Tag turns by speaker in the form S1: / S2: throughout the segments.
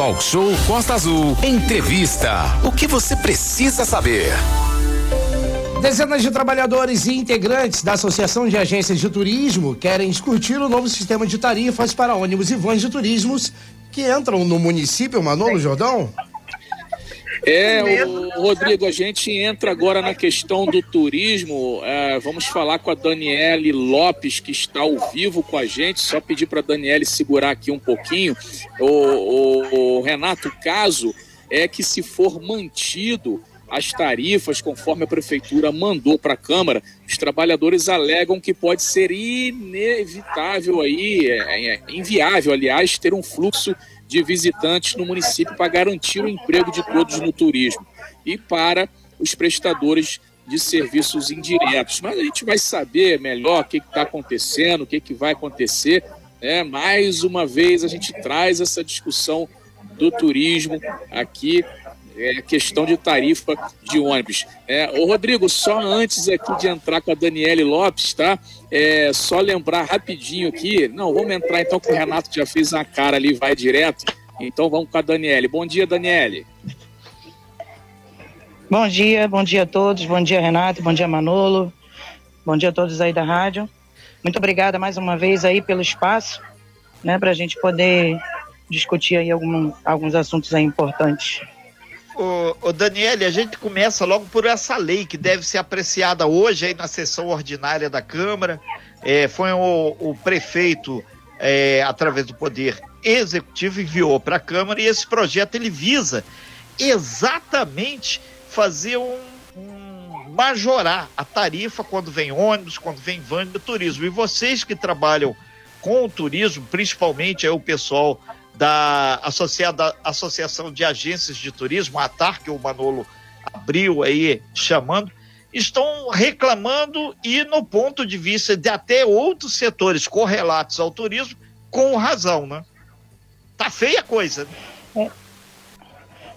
S1: Talk Show Costa Azul. Entrevista. O que você precisa saber?
S2: Dezenas de trabalhadores e integrantes da Associação de Agências de Turismo querem discutir o novo sistema de tarifas para ônibus e vans de turismos que entram no município, Manolo Jordão?
S3: É, o Rodrigo, a gente entra agora na questão do turismo. É, vamos falar com a Daniele Lopes, que está ao vivo com a gente. Só pedir para a Daniele segurar aqui um pouquinho. O, o, o Renato, o caso é que se for mantido as tarifas conforme a prefeitura mandou para a Câmara, os trabalhadores alegam que pode ser inevitável aí, é, é, inviável, aliás, ter um fluxo de visitantes no município para garantir o emprego de todos no turismo e para os prestadores de serviços indiretos. Mas a gente vai saber melhor o que está acontecendo, o que, que vai acontecer. Né? Mais uma vez a gente traz essa discussão do turismo aqui é, questão de tarifa de ônibus. É, ô Rodrigo, só antes aqui de entrar com a Daniele Lopes, tá? É, só lembrar rapidinho aqui. Não, vamos entrar então com o Renato, que já fez a cara ali, vai direto. Então vamos com a Daniele. Bom dia, Daniele.
S4: Bom dia, bom dia a todos. Bom dia, Renato. Bom dia, Manolo. Bom dia a todos aí da rádio. Muito obrigada mais uma vez aí pelo espaço, né, para a gente poder discutir aí algum, alguns assuntos aí importantes
S5: o, o Daniele, a gente começa logo por essa lei que deve ser apreciada hoje aí na sessão ordinária da Câmara. É, foi o, o prefeito, é, através do Poder Executivo, enviou para a Câmara e esse projeto ele visa exatamente fazer um, um majorar a tarifa quando vem ônibus, quando vem van de turismo. E vocês que trabalham com o turismo, principalmente é o pessoal da Associada, Associação de Agências de Turismo, a ATAR, que o Manolo abriu aí chamando, estão reclamando e no ponto de vista de até outros setores correlatos ao turismo, com razão, né? Tá feia a coisa. Né?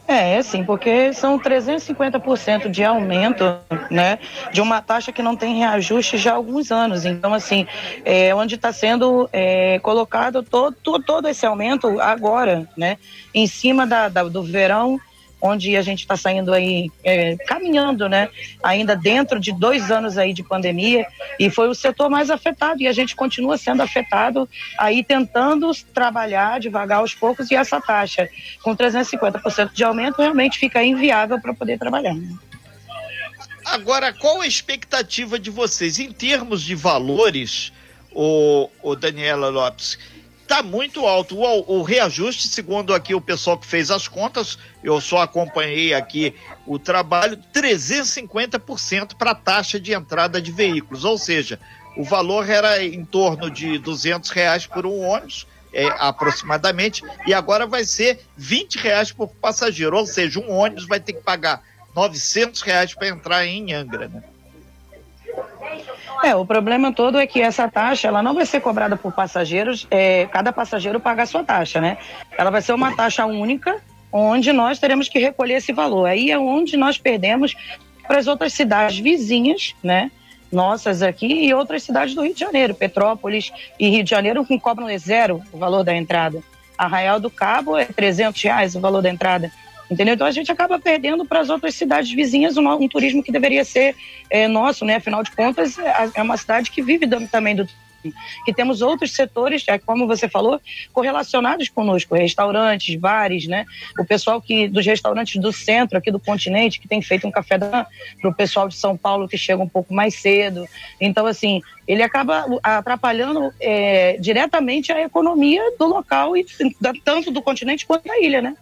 S4: É. Sim, porque são 350% de aumento, né, de uma taxa que não tem reajuste já há alguns anos. Então, assim, é onde está sendo é, colocado todo, todo, todo esse aumento agora, né, em cima da, da do verão onde a gente está saindo aí, é, caminhando, né? Ainda dentro de dois anos aí de pandemia, e foi o setor mais afetado, e a gente continua sendo afetado aí tentando trabalhar devagar aos poucos, e essa taxa com 350% de aumento realmente fica inviável para poder trabalhar.
S5: Agora, qual a expectativa de vocês em termos de valores, o, o Daniela Lopes? Está muito alto. O, o, reajuste, segundo aqui o pessoal que fez as contas, eu só acompanhei aqui o trabalho, 350% para a taxa de entrada de veículos, ou seja, o valor era em torno de 200 reais por um ônibus, é, aproximadamente, e agora vai ser 20 reais por passageiro, ou seja, um ônibus vai ter que pagar 900 reais para entrar em Angra, né?
S4: É, o problema todo é que essa taxa ela não vai ser cobrada por passageiros, é, cada passageiro paga a sua taxa, né? Ela vai ser uma taxa única, onde nós teremos que recolher esse valor. Aí é onde nós perdemos para as outras cidades vizinhas, né? Nossas aqui e outras cidades do Rio de Janeiro, Petrópolis e Rio de Janeiro, que cobram zero o valor da entrada. Arraial do Cabo é 300 reais o valor da entrada. Entendeu? Então a gente acaba perdendo para as outras cidades vizinhas um, um, turismo que deveria ser é, nosso, né? Afinal de contas, é, é uma cidade que vive também do que temos outros setores, é, como você falou, correlacionados conosco, restaurantes, bares, né? O pessoal que dos restaurantes do centro aqui do continente que tem feito um café da para o pessoal de São Paulo que chega um pouco mais cedo. Então, assim, ele acaba atrapalhando é, diretamente a economia do local e tanto do continente quanto da ilha, né?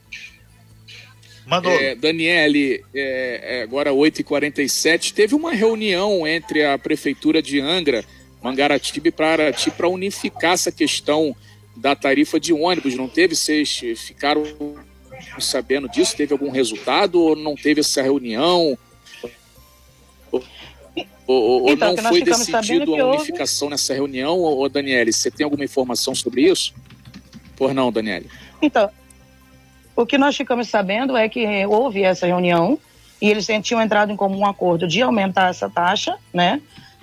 S3: Mandou. É, Daniele, é, é agora 8h47, teve uma reunião entre a Prefeitura de Angra, Mangaratiba e Paraty para unificar essa questão da tarifa de ônibus, não teve? Vocês ficaram sabendo disso? Teve algum resultado ou não teve essa reunião? Ou, ou, então, não foi decidido a unificação houve... nessa reunião, ou, Daniele, você tem alguma informação sobre isso? Por não, Daniele?
S4: Então, o que nós ficamos sabendo é que houve essa reunião e eles tinham entrado em comum acordo de aumentar essa taxa, né?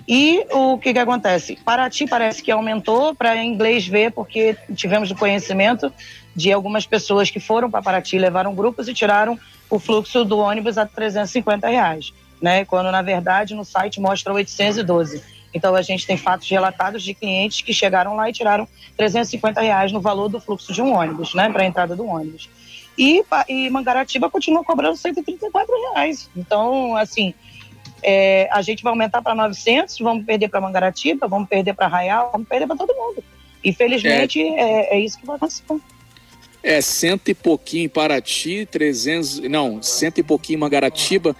S4: E o que, que acontece? Paraty parece que aumentou para inglês ver, porque tivemos o conhecimento de algumas pessoas que foram para Paraty, levaram grupos e tiraram o fluxo do ônibus a 350 reais, né? Quando na verdade no site mostra 812. Então a gente tem fatos relatados de clientes que chegaram lá e tiraram 350 reais no valor do fluxo de um ônibus, né? Para a entrada do ônibus. E, e Mangaratiba continua cobrando 134 reais. Então, assim, é, a gente vai aumentar para 900, vamos perder para Mangaratiba, vamos perder para Arraial, vamos perder para todo mundo. Infelizmente, é. É, é, isso que vai acontecer.
S3: É, cento e pouquinho em Paraty, 300, não, cento e pouquinho em Mangaratiba,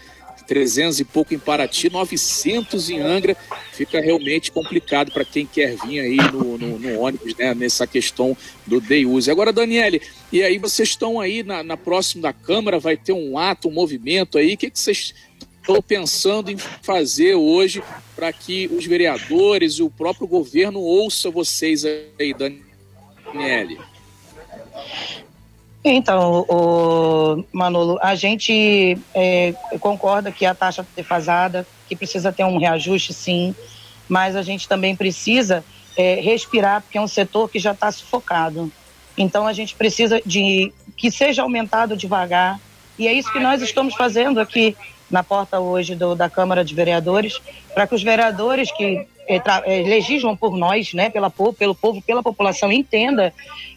S3: 300 e pouco em Paraty, 900 em Angra. Fica realmente complicado para quem quer vir aí no, no, no, ônibus, né? Nessa questão do day use. Agora, Daniele, e aí vocês estão aí na, na próxima da Câmara, vai ter um ato, um movimento aí. O que, que vocês estão pensando em fazer hoje para que os vereadores e o próprio governo ouça vocês aí, Daniele?
S4: Então, o Manolo, a gente é, concorda que a taxa está defasada, que precisa ter um reajuste, sim, mas a gente também precisa é, respirar, porque é um setor que já está sufocado. Então, a gente precisa de que seja aumentado devagar, e é isso que nós estamos fazendo aqui na porta hoje do, da Câmara de Vereadores, para que os vereadores que é, é, legislam por nós, né, pela, pelo povo, pela população, entenda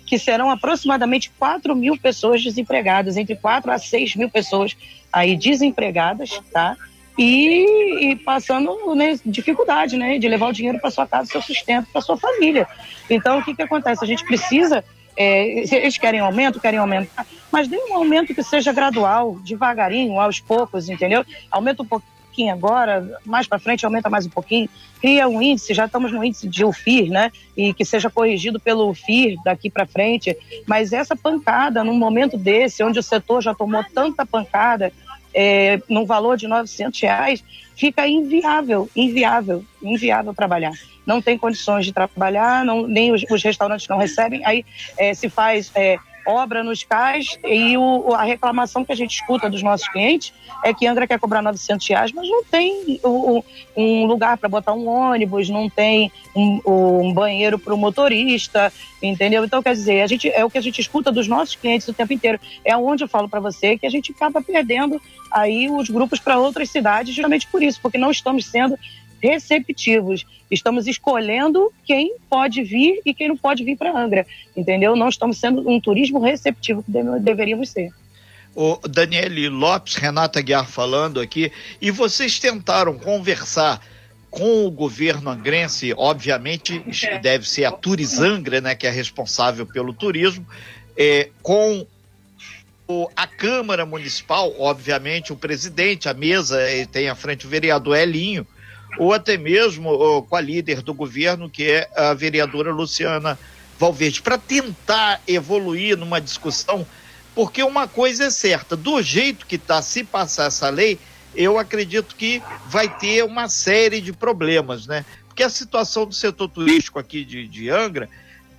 S4: que serão aproximadamente 4 mil pessoas desempregadas, entre 4 a 6 mil pessoas aí desempregadas, tá? E, e passando né, dificuldade, né, de levar o dinheiro para sua casa, seu sustento, para sua família. Então, o que, que acontece? A gente precisa, é, eles querem aumento, querem aumentar, mas dê um aumento que seja gradual, devagarinho, aos poucos, entendeu? Aumenta um pouquinho agora, mais para frente aumenta mais um pouquinho, cria um índice, já estamos no índice de UFIR, né? E que seja corrigido pelo UFIR daqui para frente. Mas essa pancada, num momento desse, onde o setor já tomou tanta pancada, é, num valor de 900 reais, fica inviável, inviável, inviável trabalhar. Não tem condições de trabalhar, não, nem os, os restaurantes não recebem, aí é, se faz é, obra nos cais e o, a reclamação que a gente escuta dos nossos clientes é que Angra quer cobrar 900 reais, mas não tem o, um lugar para botar um ônibus, não tem um, um banheiro para o motorista, entendeu? Então, quer dizer, a gente, é o que a gente escuta dos nossos clientes o tempo inteiro. É onde eu falo para você que a gente acaba perdendo aí os grupos para outras cidades, geralmente por isso, porque não estamos sendo receptivos. Estamos escolhendo quem pode vir e quem não pode vir para Angra, entendeu? Não estamos sendo um turismo receptivo que deveríamos ser.
S5: O Daniele Lopes, Renata Guiar falando aqui, e vocês tentaram conversar com o governo angrense, obviamente deve ser a Turizangra, né, que é responsável pelo turismo, é, com o, a Câmara Municipal, obviamente o presidente, a mesa, tem à frente o vereador Elinho, ou até mesmo com a líder do governo, que é a vereadora Luciana Valverde, para tentar evoluir numa discussão, porque uma coisa é certa, do jeito que está, se passar essa lei, eu acredito que vai ter uma série de problemas, né? Porque a situação do setor turístico aqui de, de Angra,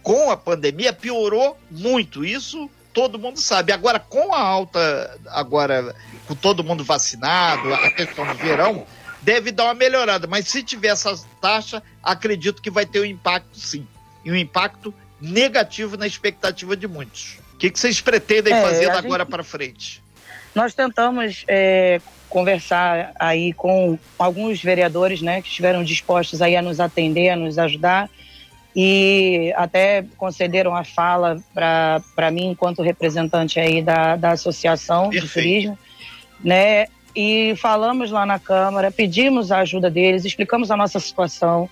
S5: com a pandemia, piorou muito. Isso todo mundo sabe. Agora, com a alta, agora com todo mundo vacinado, a questão do verão, deve dar uma melhorada. Mas se tiver essa taxa, acredito que vai ter um impacto sim. E um impacto negativo na expectativa de muitos. O que, que vocês pretendem é, fazer agora para frente?
S4: Nós tentamos é, conversar aí com alguns vereadores, né, que estiveram dispostos aí a nos atender, a nos ajudar e até concederam a fala para mim enquanto representante aí da, da associação Perfeito. de turismo, né? E falamos lá na Câmara, pedimos a ajuda deles, explicamos a nossa situação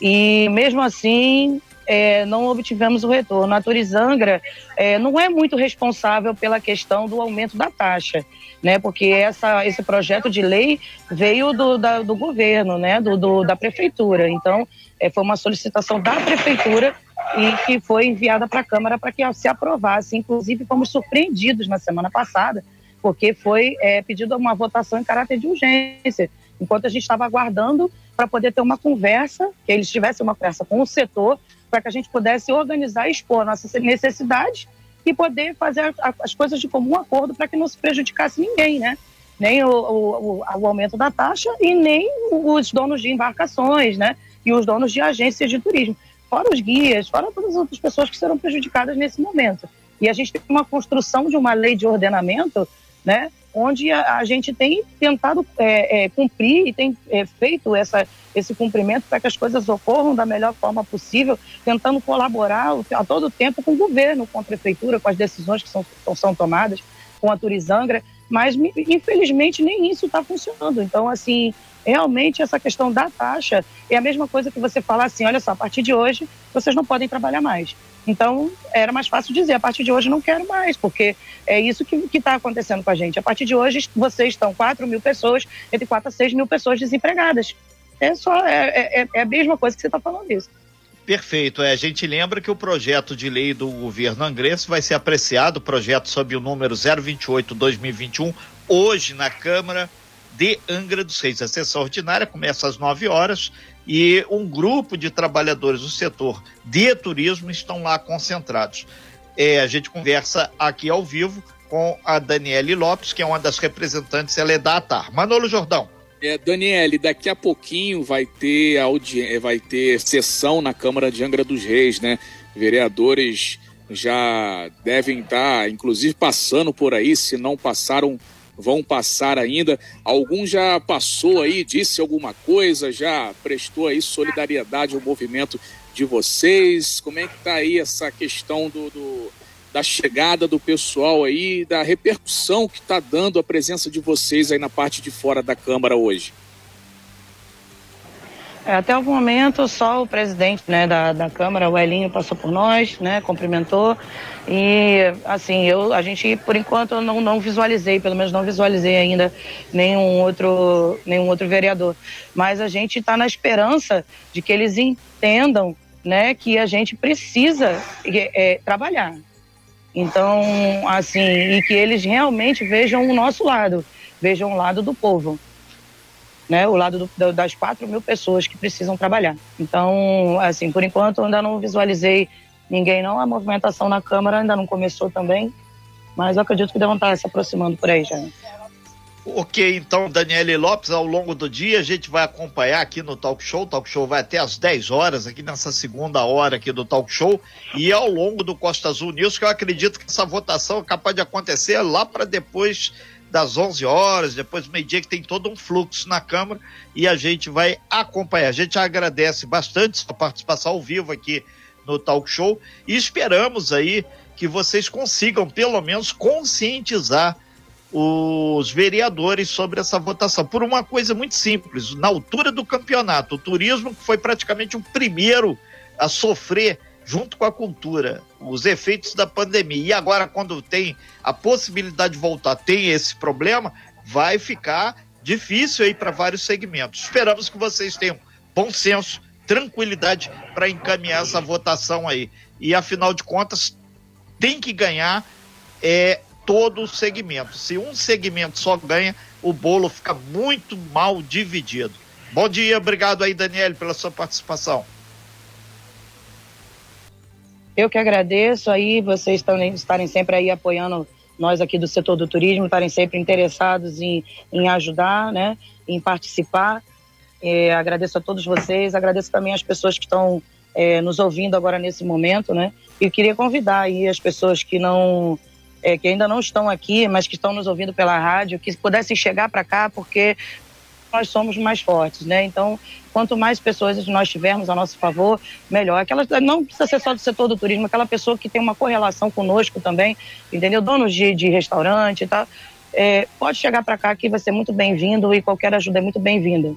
S4: e mesmo assim é, não obtivemos o retorno. A Turizangra é, não é muito responsável pela questão do aumento da taxa, né? Porque essa, esse projeto de lei veio do, da, do governo, né? Do, do da prefeitura. Então, é, foi uma solicitação da prefeitura e que foi enviada para a Câmara para que se aprovasse. Inclusive, fomos surpreendidos na semana passada porque foi é, pedido uma votação em caráter de urgência, enquanto a gente estava aguardando para poder ter uma conversa, que eles tivessem uma conversa com o setor, para que a gente pudesse organizar e expor nossas necessidades e poder fazer as coisas de comum acordo para que não se prejudicasse ninguém, né? nem o, o, o, aumento da taxa e nem os donos de embarcações, né? E os donos de agências de turismo. Fora os guias, fora todas as outras pessoas que serão prejudicadas nesse momento. E a gente tem uma construção de uma lei de ordenamento, né? onde a, a gente tem tentado é, é, cumprir e tem é, feito essa, esse cumprimento para que as coisas ocorram da melhor forma possível, tentando colaborar a todo tempo com o governo, com a prefeitura, com as decisões que são, são tomadas, com a Turizangra, mas infelizmente nem isso está funcionando. Então, assim, realmente essa questão da taxa é a mesma coisa que você falar assim, olha só, a partir de hoje vocês não podem trabalhar mais. Então, era mais fácil dizer, a partir de hoje não quero mais, porque é isso que está acontecendo com a gente. A partir de hoje, vocês estão 4 mil pessoas, entre 4 a 6 mil pessoas desempregadas. É só, é, é, é a mesma coisa que você está falando isso.
S5: Perfeito. É, a gente lembra que o projeto de lei do governo angrense vai ser apreciado, o projeto sob o número 028-2021, hoje na Câmara de Angra dos Reis. A sessão ordinária começa às 9 horas e um grupo de trabalhadores do setor de turismo estão lá concentrados. É, a gente conversa aqui ao vivo com a Daniele Lopes, que é uma das representantes, ela é da ATAR. Manolo Jordão.
S3: É, Daniele, daqui a pouquinho vai ter audiência, vai ter sessão na Câmara de Angra dos Reis, né? Vereadores já devem estar, inclusive, passando por aí, se não passaram vão passar ainda. Algum já passou aí, disse alguma coisa, já prestou aí solidariedade ao movimento de vocês? Como é que está aí essa questão do, do, da chegada do pessoal aí, da repercussão que está dando a presença de vocês aí na parte de fora da Câmara hoje?
S4: É, até o momento, só o presidente né, da, da Câmara, o Elinho, passou por nós, né, cumprimentou. E, assim, eu, a gente, por enquanto, não, não visualizei, pelo menos não visualizei ainda nenhum outro, nenhum outro vereador. Mas a gente está na esperança de que eles entendam né, que a gente precisa é, trabalhar. Então, assim, e que eles realmente vejam o nosso lado, vejam o lado do povo né, o lado do, das 4 mil pessoas que precisam trabalhar. Então, assim, por enquanto ainda não visualizei ninguém não, a movimentação na Câmara ainda não começou também, mas eu acredito que devem estar se aproximando por aí já.
S5: Ok, então, Daniele Lopes, ao longo do dia a gente vai acompanhar aqui no Talk Show. O Talk Show vai até às 10 horas, aqui nessa segunda hora aqui do Talk Show. E ao longo do Costa Azul News, que eu acredito que essa votação é capaz de acontecer lá para depois das 11 horas, depois do meio-dia, que tem todo um fluxo na Câmara e a gente vai acompanhar. A gente agradece bastante sua participação ao vivo aqui no Talk Show e esperamos aí que vocês consigam, pelo menos, conscientizar os vereadores sobre essa votação. Por uma coisa muito simples, na altura do campeonato, o turismo foi praticamente o primeiro a sofrer junto com a cultura, os efeitos da pandemia. E agora, quando tem a possibilidade de voltar, tem esse problema, vai ficar difícil aí para vários segmentos. Esperamos que vocês tenham bom senso, tranquilidade para encaminhar essa votação aí. E afinal de contas, tem que ganhar é, todo o segmento. Se um segmento só ganha, o bolo fica muito mal dividido. Bom dia, obrigado aí, Daniel, pela sua participação.
S4: Eu que agradeço aí, vocês estarem sempre aí apoiando nós aqui do setor do turismo, estarem sempre interessados em, em ajudar, né, em participar. É, agradeço a todos vocês, agradeço também as pessoas que estão é, nos ouvindo agora nesse momento, né? E queria convidar aí as pessoas que não, é, que ainda não estão aqui, mas que estão nos ouvindo pela rádio, que pudessem chegar para cá, porque nós somos mais fortes, né? Então, quanto mais pessoas nós tivermos a nosso favor, melhor. Aquela, não precisa ser só do setor do turismo, aquela pessoa que tem uma correlação conosco também, entendeu? Donos de, de restaurante e tal, é, pode chegar para cá que vai ser muito bem-vindo e qualquer ajuda é muito bem-vinda.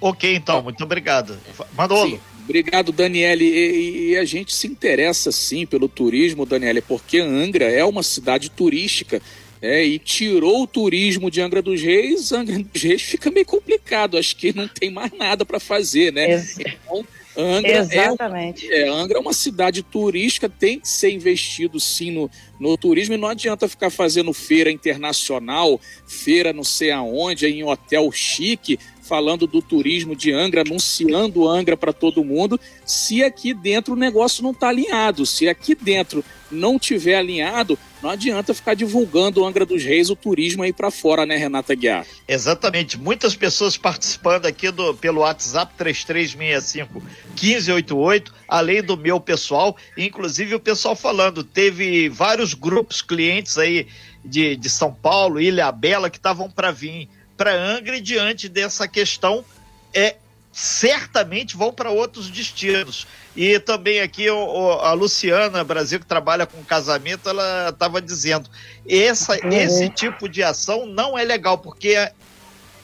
S5: Ok, então, muito obrigado. Manolo.
S3: Obrigado, Daniele. E, e, a gente se interessa sim pelo turismo, Daniele, porque Angra é uma cidade turística é, e tirou o turismo de Angra dos Reis, Angra dos Reis fica meio complicado, acho que não tem mais nada para fazer, né?
S4: Ex então, Angra é Exatamente.
S3: É, é, Angra é uma cidade turística, tem que ser investido sim no, no turismo e não adianta ficar fazendo feira internacional, feira não sei aonde, em hotel chique, falando do turismo de Angra, anunciando Angra para todo mundo, se aqui dentro o negócio não está alinhado. Se aqui dentro não tiver alinhado, não adianta ficar divulgando Angra dos Reis, o turismo aí para fora, né, Renata Guiar?
S5: Exatamente. Muitas pessoas participando aqui do, pelo WhatsApp 3365 1588, além do meu pessoal, inclusive o pessoal falando, teve vários grupos clientes aí de, de São Paulo, Ilha Bela, que estavam para vir para Angra e diante dessa questão é certamente vão para outros destinos. E também aqui o, a Luciana Brasil, que trabalha com casamento, ela estava dizendo: essa, uhum. esse tipo de ação não é legal, porque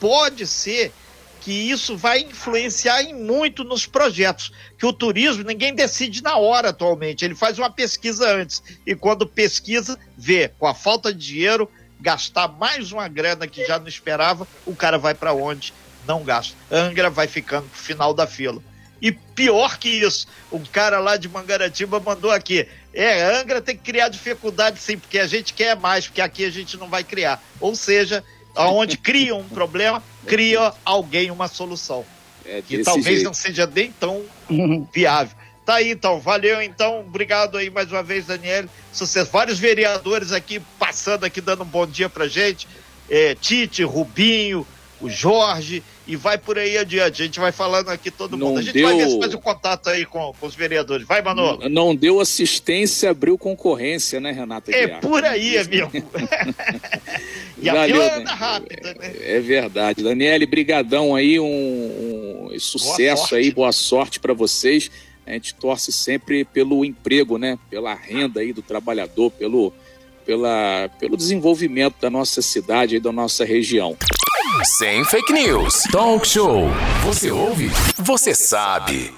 S5: pode ser que isso vai influenciar em muito nos projetos. Que o turismo ninguém decide na hora atualmente, ele faz uma pesquisa antes. E quando pesquisa, vê com a falta de dinheiro, gastar mais uma grana que já não esperava, o cara vai para onde? Não gasta. Angra vai ficando pro final da fila. E pior que isso, um cara lá de Mangaratiba mandou aqui. É, Angra tem que criar dificuldade sim, porque a gente quer mais, porque aqui a gente não vai criar. Ou seja, aonde cria um problema, cria alguém uma solução. É que talvez jeito. não seja nem tão viável. Tá aí então, valeu então, obrigado aí mais uma vez, Daniel. Sucesso. Vários vereadores aqui passando aqui, dando um bom dia pra gente. É, Tite, Rubinho, o Jorge, e vai por aí adiante. A gente vai falando aqui todo não mundo. A gente deu... vai ver se faz o contato aí com, com, os vereadores. Vai, Manolo.
S3: Não, não, deu assistência, abriu concorrência, né, Renata?
S5: É por aí, amigo. e a Valeu, fila anda rápida, né?
S3: É verdade. Daniele, brigadão aí, um, um sucesso boa aí, boa sorte para vocês. A gente torce sempre pelo emprego, né? Pela renda aí do trabalhador, pelo, pela, pelo desenvolvimento da nossa cidade e da nossa região.
S1: Sem fake news. Talk show. Você ouve? Você sabe.